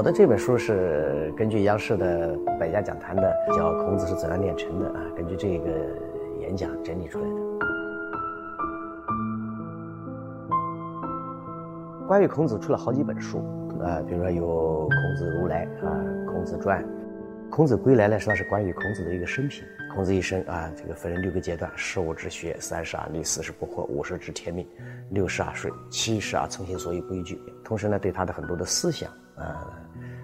我的这本书是根据央视的百家讲坛的，叫《孔子是怎样炼成的》啊，根据这个演讲整理出来的。关于孔子出了好几本书啊，比如说有《孔子如来》啊，《孔子传》。《孔子归来》呢，实际上是关于孔子的一个生平。孔子一生啊，这个分成六个阶段：十五之学，三十而立，四十不惑，五十知天命，六十而顺，七十而从心所欲不逾矩。同时呢，对他的很多的思想啊，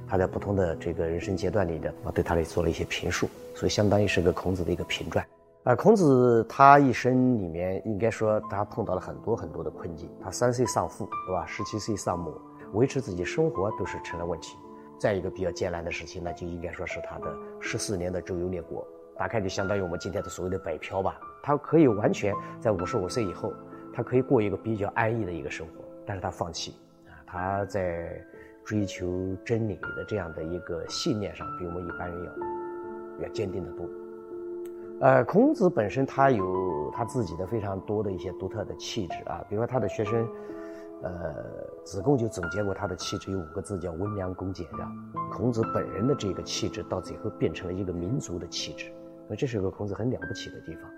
他在不同的这个人生阶段里的我，对他也做了一些评述，所以相当于是个孔子的一个评传。而孔子他一生里面，应该说他碰到了很多很多的困境。他三岁丧父，对吧？十七岁丧母，维持自己生活都是成了问题。再一个比较艰难的事情，那就应该说是他的十四年的周游列国，大概就相当于我们今天的所谓的北漂吧。他可以完全在五十五岁以后，他可以过一个比较安逸的一个生活，但是他放弃啊，他在追求真理的这样的一个信念上，比我们一般人要要坚定的多。呃，孔子本身他有他自己的非常多的一些独特的气质啊，比如说他的学生。呃，子贡就总结过他的气质有五个字，叫温良恭俭让。孔子本人的这个气质，到最后变成了一个民族的气质，那这是个孔子很了不起的地方。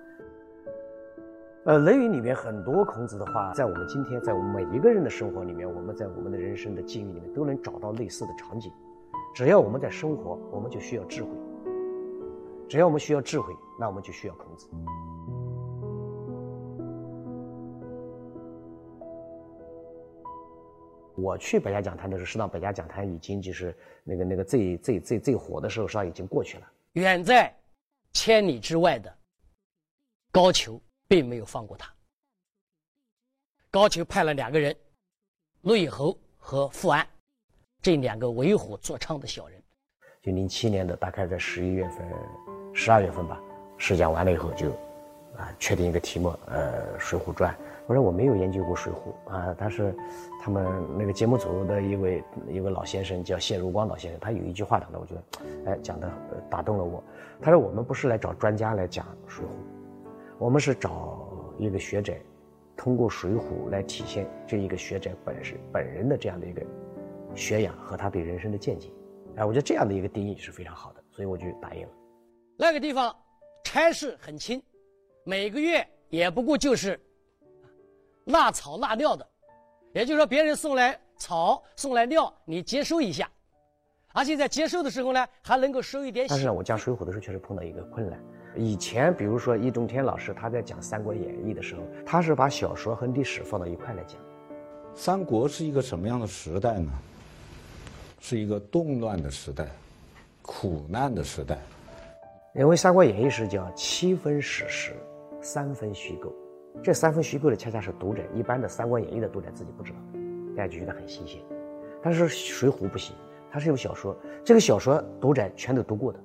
呃，《论语》里面很多孔子的话，在我们今天，在我们每一个人的生活里面，我们在我们的人生的境遇里面，都能找到类似的场景。只要我们在生活，我们就需要智慧；只要我们需要智慧，那我们就需要孔子。我去百家讲坛的时候，实际上百家讲坛已经就是那个那个最最最最火的时候，实际上已经过去了。远在千里之外的高俅并没有放过他。高俅派了两个人，陆以侯和富安，这两个为虎作伥的小人。就零七年的大概在十一月份、十二月份吧，试讲完了以后就啊确定一个题目，呃，《水浒传》。我说我没有研究过《水浒》啊，但是他们那个节目组的一位一位老先生叫谢如光老先生，他有一句话讲的，我觉得，哎，讲的打动了我。他说我们不是来找专家来讲《水浒》，我们是找一个学者，通过《水浒》来体现这一个学者本身本人的这样的一个学养和他对人生的见解。哎，我觉得这样的一个定义是非常好的，所以我就答应了。那个地方差事很轻，每个月也不过就是。纳草纳料的，也就是说，别人送来草、送来料，你接收一下，而且在接收的时候呢，还能够收一点。但是我讲《水浒》的时候，确实碰到一个困难。以前，比如说易中天老师他在讲《三国演义》的时候，他是把小说和历史放到一块来讲。三国是一个什么样的时代呢？是一个动乱的时代，苦难的时代。因为《三国演义》是叫七分史实，三分虚构。这三分虚构的，恰恰是读者一般的《三国演义》的读者自己不知道，大家就觉得很新鲜。但是《水浒》不行，它是有小说，这个小说读者全都读过的。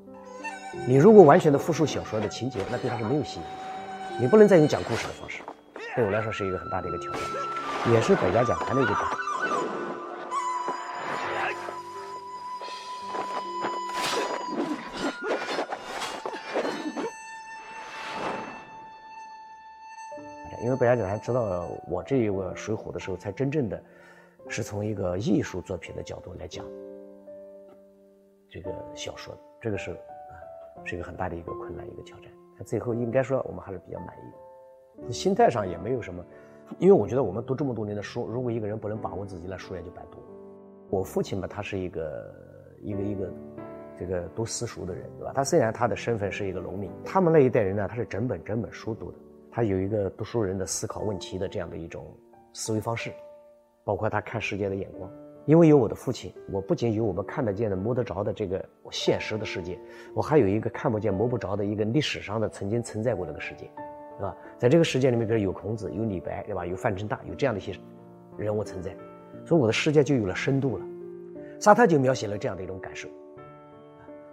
你如果完全的复述小说的情节，那对他是没有吸引。你不能再用讲故事的方式，对我来说是一个很大的一个挑战，也是百家讲坛的一个挑战。因为百家讲坛知道我这一个《水浒》的时候，才真正的，是从一个艺术作品的角度来讲这个小说，这个是，是一个很大的一个困难，一个挑战。但最后应该说，我们还是比较满意的。心态上也没有什么，因为我觉得我们读这么多年的书，如果一个人不能把握自己，那书也就白读。我父亲嘛，他是一个一个一个这个读私塾的人，对吧？他虽然他的身份是一个农民，他们那一代人呢，他是整本整本书读的。他有一个读书人的思考问题的这样的一种思维方式，包括他看世界的眼光。因为有我的父亲，我不仅有我们看得见的、摸得着的这个现实的世界，我还有一个看不见、摸不着的一个历史上的曾经存在过那个世界，是吧？在这个世界里面，比如有孔子、有李白，对吧？有范成大，有这样的一些人物存在，所以我的世界就有了深度了。沙特就描写了这样的一种感受。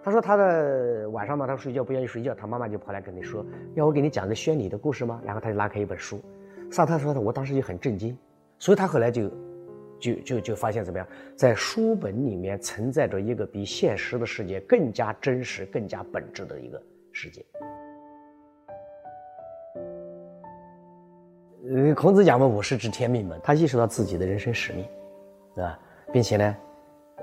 他说他的晚上嘛，他睡觉不愿意睡觉，他妈妈就跑来跟你说，要我给你讲个宣礼的故事吗？然后他就拉开一本书，萨特说的，我当时就很震惊，所以他后来就，就就就发现怎么样，在书本里面存在着一个比现实的世界更加真实、更加本质的一个世界。呃，孔子讲嘛，五十知天命嘛，他意识到自己的人生使命，对吧？并且呢。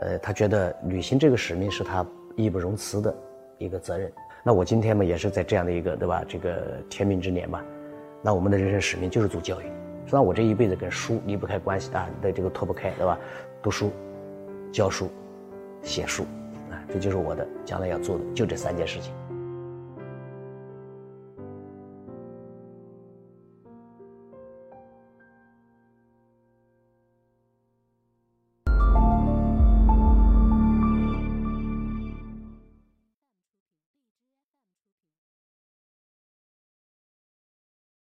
呃，他觉得履行这个使命是他义不容辞的一个责任。那我今天嘛，也是在这样的一个对吧，这个天命之年嘛，那我们的人生使命就是做教育。虽然，我这一辈子跟书离不开关系啊，的这个脱不开，对吧？读书、教书、写书，啊，这就是我的将来要做的，就这三件事情。